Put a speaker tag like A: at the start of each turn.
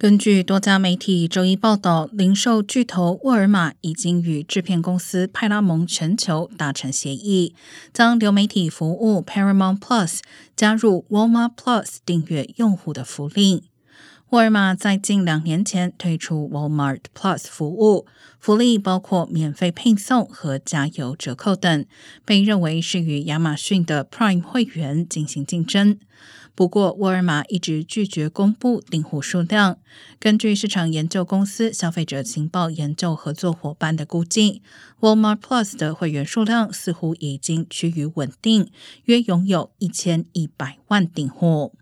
A: 根据多家媒体周一报道，零售巨头沃尔玛已经与制片公司派拉蒙全球达成协议，将流媒体服务 Paramount Plus 加入 Walmart Plus 订阅用户的福利。沃尔玛在近两年前推出 Walmart Plus 服务，福利包括免费配送和加油折扣等，被认为是与亚马逊的 Prime 会员进行竞争。不过，沃尔玛一直拒绝公布订户数量。根据市场研究公司消费者情报研究合作伙伴的估计，Walmart Plus 的会员数量似乎已经趋于稳定，约拥有一千一百万订户。